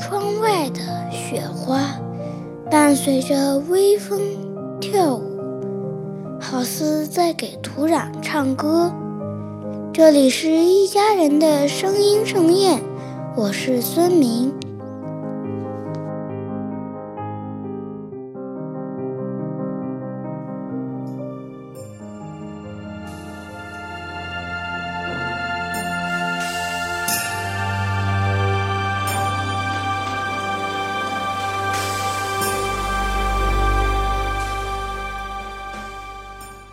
窗外的雪花伴随着微风跳舞好似在给土壤唱歌。这里是一家人的声音盛宴我是孙明。